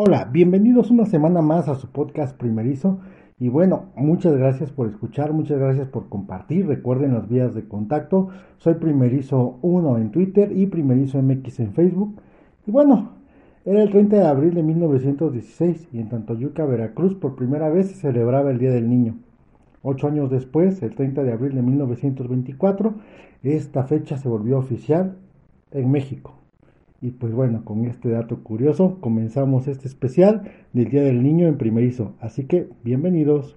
Hola, bienvenidos una semana más a su podcast primerizo. Y bueno, muchas gracias por escuchar, muchas gracias por compartir. Recuerden las vías de contacto. Soy primerizo 1 en Twitter y primerizo MX en Facebook. Y bueno, era el 30 de abril de 1916 y en Tantoyuca, Veracruz, por primera vez se celebraba el Día del Niño. Ocho años después, el 30 de abril de 1924, esta fecha se volvió oficial en México. Y pues bueno, con este dato curioso comenzamos este especial del Día del Niño en primerizo. Así que bienvenidos.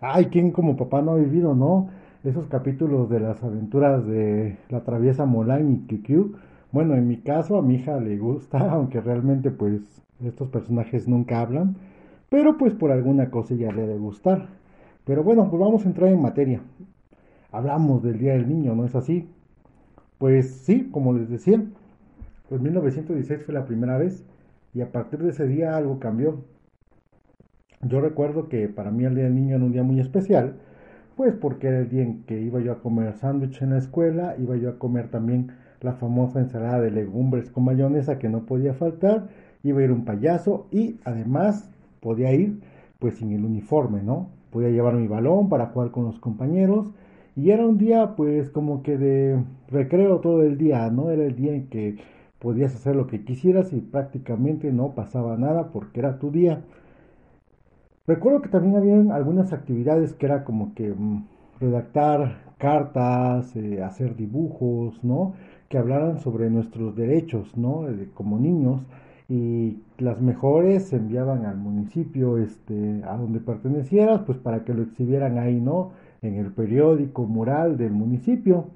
Ay, ¿quién como papá no ha vivido, no? Esos capítulos de las aventuras de la traviesa Molán y QQ. Bueno, en mi caso a mi hija le gusta, aunque realmente pues estos personajes nunca hablan pero pues por alguna cosa ya le de gustar. Pero bueno, pues vamos a entrar en materia. Hablamos del Día del Niño, ¿no es así? Pues sí, como les decía, pues 1916 fue la primera vez y a partir de ese día algo cambió. Yo recuerdo que para mí el Día del Niño era un día muy especial, pues porque era el día en que iba yo a comer sándwich en la escuela, iba yo a comer también la famosa ensalada de legumbres con mayonesa que no podía faltar, iba a ir un payaso y además podía ir pues sin el uniforme, ¿no? Podía llevar mi balón para jugar con los compañeros y era un día pues como que de recreo todo el día, ¿no? Era el día en que podías hacer lo que quisieras y prácticamente no pasaba nada porque era tu día. Recuerdo que también había algunas actividades que era como que mm, redactar cartas, eh, hacer dibujos, ¿no? Que hablaran sobre nuestros derechos, ¿no? como niños y las mejores se enviaban al municipio este a donde pertenecieras pues para que lo exhibieran ahí no en el periódico mural del municipio.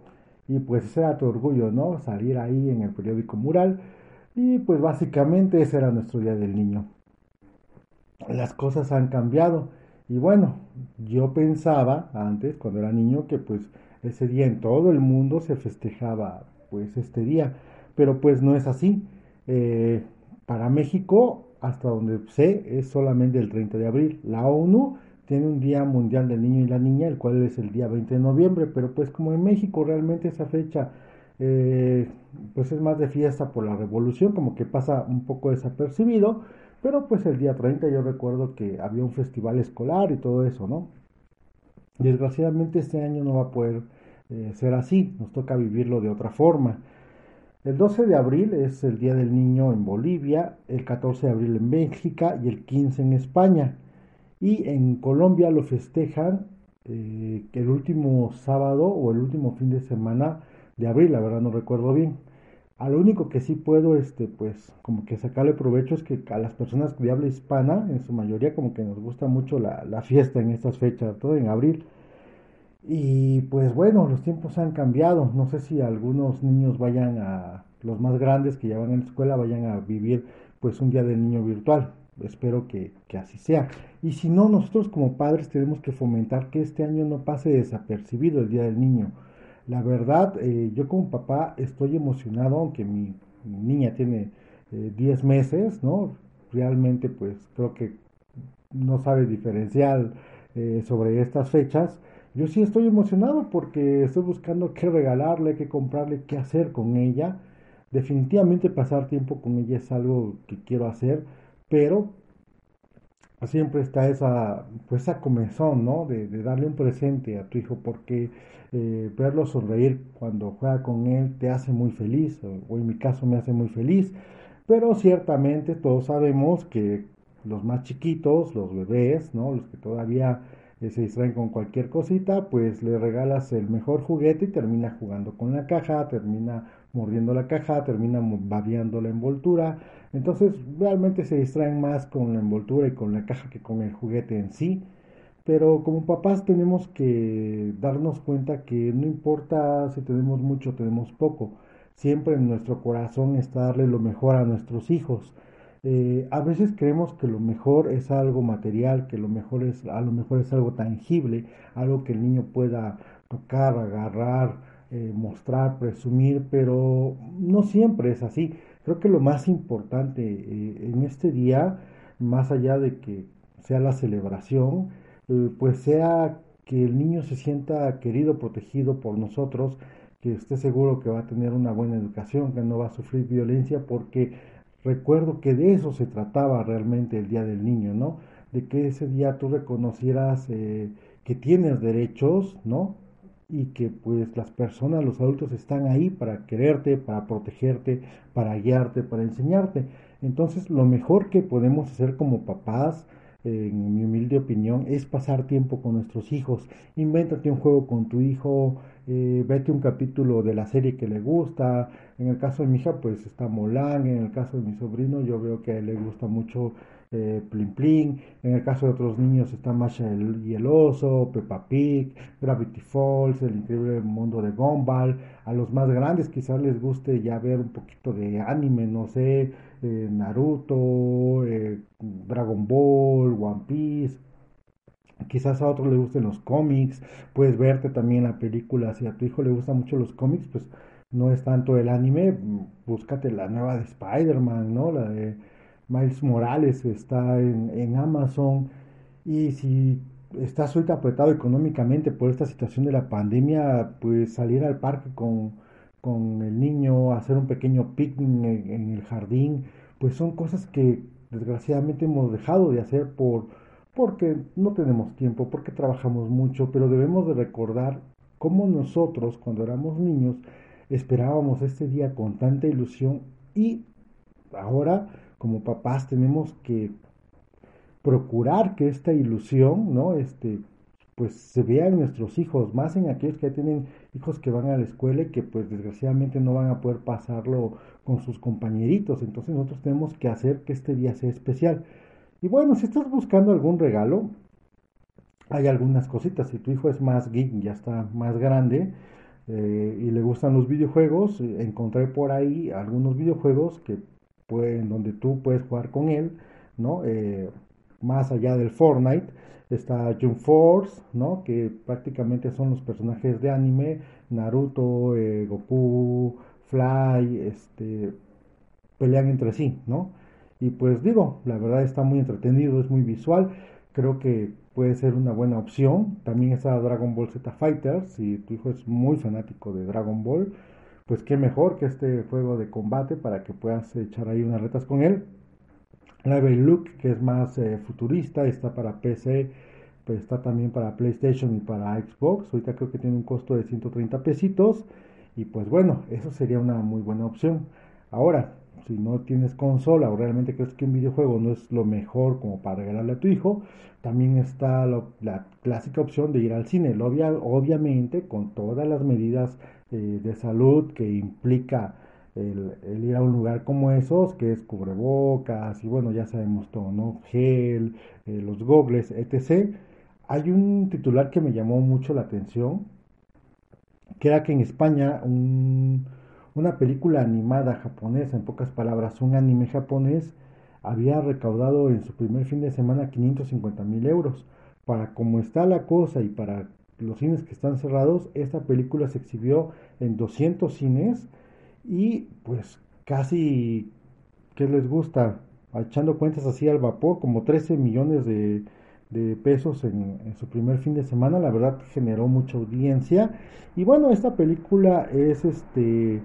Y pues ese era tu orgullo no salir ahí en el periódico mural. Y pues básicamente ese era nuestro día del niño. Las cosas han cambiado. Y bueno yo pensaba antes cuando era niño que pues ese día en todo el mundo se festejaba pues este día. Pero pues no es así. Eh, para México, hasta donde sé, es solamente el 30 de abril. La ONU tiene un Día Mundial del Niño y la Niña, el cual es el día 20 de noviembre, pero pues como en México realmente esa fecha eh, pues es más de fiesta por la revolución, como que pasa un poco desapercibido, pero pues el día 30 yo recuerdo que había un festival escolar y todo eso, ¿no? Desgraciadamente este año no va a poder eh, ser así, nos toca vivirlo de otra forma. El 12 de abril es el Día del Niño en Bolivia, el 14 de abril en Bélgica y el 15 en España. Y en Colombia lo festejan eh, el último sábado o el último fin de semana de abril, la verdad no recuerdo bien. A lo único que sí puedo, este, pues, como que sacarle provecho es que a las personas de habla hispana, en su mayoría, como que nos gusta mucho la, la fiesta en estas fechas, todo en abril. Y pues bueno, los tiempos han cambiado. No sé si algunos niños vayan a, los más grandes que ya van en la escuela, vayan a vivir pues un día del niño virtual. Espero que, así sea. Y si no, nosotros como padres tenemos que fomentar que este año no pase desapercibido el Día del Niño. La verdad, eh, yo como papá estoy emocionado, aunque mi, niña tiene 10 eh, meses, ¿no? Realmente pues creo que no sabe diferenciar eh, sobre estas fechas yo sí estoy emocionado porque estoy buscando qué regalarle, qué comprarle, qué hacer con ella. Definitivamente pasar tiempo con ella es algo que quiero hacer, pero siempre está esa, pues esa comezón, ¿no? De, darle un presente a tu hijo, porque eh, verlo sonreír cuando juega con él te hace muy feliz, o en mi caso me hace muy feliz, pero ciertamente todos sabemos que los más chiquitos, los bebés, ¿no? Los que todavía se distraen con cualquier cosita, pues le regalas el mejor juguete y termina jugando con la caja, termina mordiendo la caja, termina babeando la envoltura. Entonces realmente se distraen más con la envoltura y con la caja que con el juguete en sí. Pero como papás tenemos que darnos cuenta que no importa si tenemos mucho o tenemos poco. Siempre en nuestro corazón está darle lo mejor a nuestros hijos. Eh, a veces creemos que lo mejor es algo material, que lo mejor es, a lo mejor es algo tangible, algo que el niño pueda tocar, agarrar, eh, mostrar, presumir, pero no siempre es así. Creo que lo más importante eh, en este día, más allá de que sea la celebración, pues sea que el niño se sienta querido, protegido por nosotros, que esté seguro que va a tener una buena educación, que no va a sufrir violencia, porque recuerdo que de eso se trataba realmente el Día del Niño, ¿no? De que ese día tú reconocieras eh, que tienes derechos, ¿no? Y que pues las personas, los adultos están ahí para quererte, para protegerte, para guiarte, para enseñarte. Entonces lo mejor que podemos hacer como papás, en mi humilde opinión, es pasar tiempo con nuestros hijos. Invéntate un juego con tu hijo, eh, vete un capítulo de la serie que le gusta. En el caso de mi hija, pues está Molang. En el caso de mi sobrino, yo veo que a él le gusta mucho eh, Plin Plin. En el caso de otros niños está Masha y el oso, Peppa Pig, Gravity Falls, El increíble mundo de Gumball. A los más grandes quizás les guste ya ver un poquito de anime, no sé, eh, Naruto, eh, Dragon Ball, One Piece. Quizás a otros les gusten los cómics, puedes verte también la película, si a tu hijo le gustan mucho los cómics, pues no es tanto el anime, búscate la nueva de Spider-Man, ¿no? La de Miles Morales está en, en Amazon. Y si estás ahorita apretado económicamente por esta situación de la pandemia, pues salir al parque con, con el niño, hacer un pequeño picnic en, el jardín, pues son cosas que desgraciadamente hemos dejado de hacer por porque no tenemos tiempo, porque trabajamos mucho, pero debemos de recordar cómo nosotros cuando éramos niños esperábamos este día con tanta ilusión y ahora como papás tenemos que procurar que esta ilusión, ¿no? Este, pues se vea en nuestros hijos, más en aquellos que tienen hijos que van a la escuela y que pues desgraciadamente no van a poder pasarlo con sus compañeritos. Entonces nosotros tenemos que hacer que este día sea especial. Y bueno, si estás buscando algún regalo, hay algunas cositas. Si tu hijo es más geek, ya está más grande eh, y le gustan los videojuegos, eh, encontré por ahí algunos videojuegos que pueden, donde tú puedes jugar con él, ¿no? Eh, más allá del Fortnite está Jump Force, ¿no? Que prácticamente son los personajes de anime, Naruto, Goku, Fly, este, pelean entre sí, ¿no? Y pues digo, la verdad está muy entretenido, es muy visual. Creo que puede ser una buena opción. También está Dragon Ball Z Fighters. Si tu hijo es muy fanático de Dragon Ball, pues qué mejor que este juego de combate para que puedas echar ahí unas retas con él. Level Look, que es más eh, futurista, está para PC, pues está también para PlayStation y para Xbox. Ahorita creo que tiene un costo de 130 pesitos. Y pues bueno, eso sería una muy buena opción. Ahora, si no tienes consola o realmente crees que un videojuego no es lo mejor como para regalarle a tu hijo, también está la clásica opción de ir al cine, obviamente con todas las medidas eh, de salud que implica el, ir a un lugar como esos, que es cubrebocas y bueno, ya sabemos todo, ¿no? Gel, eh, los gogles, etc. Hay un titular que me llamó mucho la atención, que era que en España un una película animada japonesa, en pocas palabras, un anime japonés, había recaudado en su primer fin de semana 550 mil euros. Para como está la cosa y para los cines que están cerrados, esta película se exhibió en 200 cines y pues casi, ¿qué les gusta? Echando cuentas así al vapor, como 13 millones de, pesos en, en, su primer fin de semana, la verdad generó mucha audiencia. Y bueno, esta película es este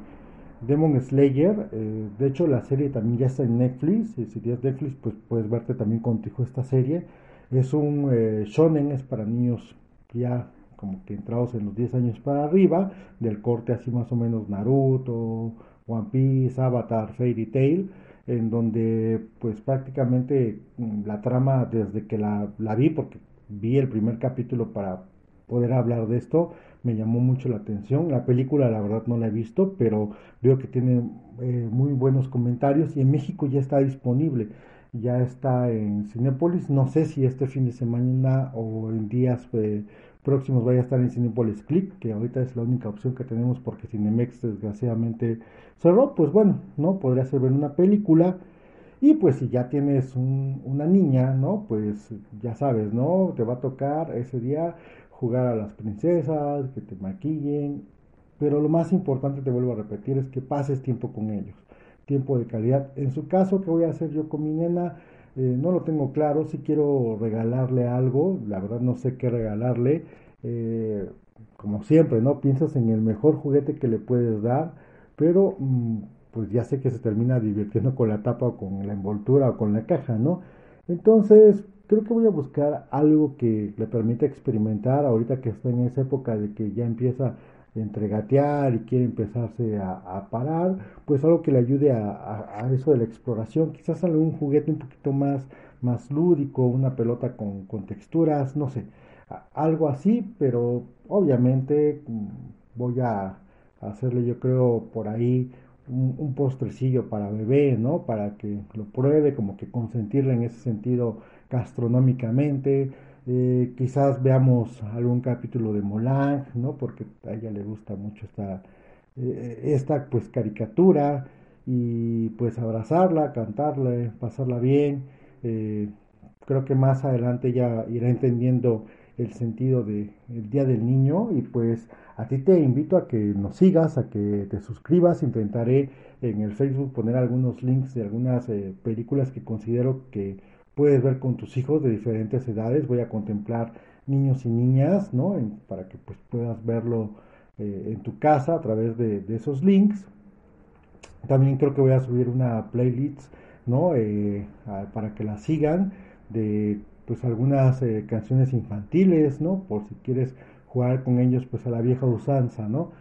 Demon Slayer, eh, de hecho la serie también ya está en Netflix, y si tienes Netflix pues puedes verte también contigo esta serie. Es un eh, shonen, es para niños ya como que entrados en los 10 años para arriba, del corte así más o menos Naruto, One Piece, Avatar, Fairy Tail, en donde pues prácticamente mm, la trama desde que la, la vi, porque vi el primer capítulo para poder hablar de esto, me llamó mucho la atención. La película la verdad no la he visto, pero veo que tiene eh, muy buenos comentarios y en México ya está disponible. Ya está en Cinepolis. No sé si este fin de semana o en días eh, próximos vaya a estar en Cinepolis Click, que ahorita es la única opción que tenemos porque Cinemex desgraciadamente cerró. Pues bueno, ¿no? Podría ser ver una película. Y pues si ya tienes una niña, ¿no? Pues ya sabes, ¿no? Te va a tocar ese día jugar a las princesas, que te maquillen, pero lo más importante, te vuelvo a repetir, es que pases tiempo con ellos, tiempo de calidad. En su caso, ¿qué voy a hacer yo con mi nena? Eh, no lo tengo claro, si quiero regalarle algo, la verdad no sé qué regalarle, eh, como siempre, ¿no? Piensas en el mejor juguete que le puedes dar, pero mm, pues ya sé que se termina divirtiendo con la tapa o con la envoltura o con la caja, ¿no? Entonces, creo que voy a buscar algo que le permita experimentar ahorita que está en esa época de que ya empieza entre gatear y quiere empezarse a, parar, pues algo que le ayude a, eso de la exploración, quizás algún juguete un poquito más, más lúdico, una pelota con, texturas, no sé, algo así, pero obviamente mm, voy a hacerle yo creo por ahí un, un, postrecillo para bebé, ¿no? Para que lo pruebe, como que consentirle en ese sentido gastronómicamente, eh, quizás veamos algún capítulo de Molang, ¿no? Porque a ella le gusta mucho esta, eh, esta pues caricatura y pues abrazarla, cantarle, pasarla bien. Eh, creo que más adelante ella irá entendiendo el sentido del Día del Niño y pues a ti te invito a que nos sigas, a que te suscribas, intentaré en el Facebook poner algunos links de algunas películas que considero que puedes ver con tus hijos de diferentes edades. Voy a contemplar niños y niñas, ¿no? para que pues, puedas verlo eh, en tu casa a través de, esos links. También creo que voy a subir una playlist, ¿no? Eh, para que la sigan de pues algunas eh, canciones infantiles, ¿no? Por si quieres jugar con ellos pues a la vieja usanza, ¿no?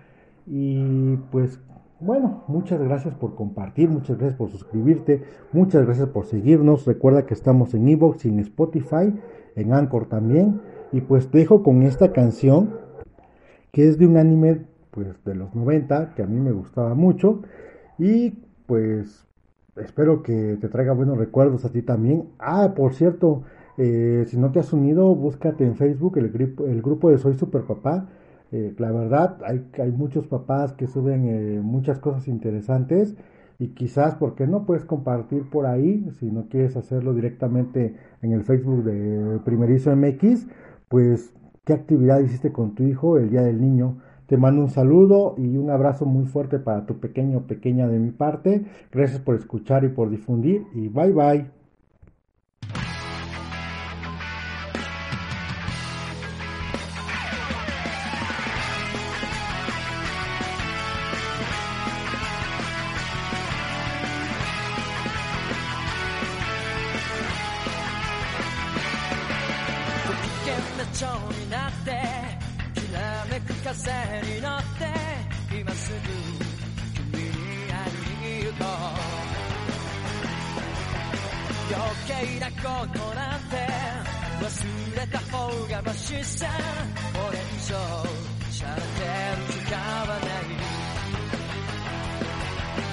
Y pues bueno, muchas gracias por compartir, muchas gracias por suscribirte, muchas gracias por seguirnos. Recuerda que estamos en Evox en Spotify, en Anchor también. Y pues dejo con esta canción que es de un anime pues de los 90 que a mí me gustaba mucho y pues espero que te traiga buenos recuerdos a ti también. Ah, por cierto, eh, si no te has unido, búscate en Facebook el, el grupo de Soy Super Papá eh, la verdad, hay, hay muchos papás que suben eh, muchas cosas interesantes y quizás, ¿por qué no puedes compartir por ahí? Si no quieres hacerlo directamente en el Facebook de Primerizo MX, pues, ¿qué actividad hiciste con tu hijo el Día del Niño? Te mando un saludo y un abrazo muy fuerte para tu pequeño pequeña de mi parte. Gracias por escuchar y por difundir y bye bye. 風に乗って今すぐ君に会い。に行こう余計なことなんて忘れた方がマシさこれ以上しゃれてる時間はない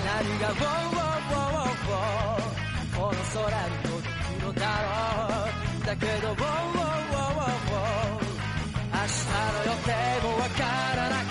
何がウォーウォーウォーウォーこの空に届くのだろうだけどウォーウォーウォーウォー明日の予定もわからなく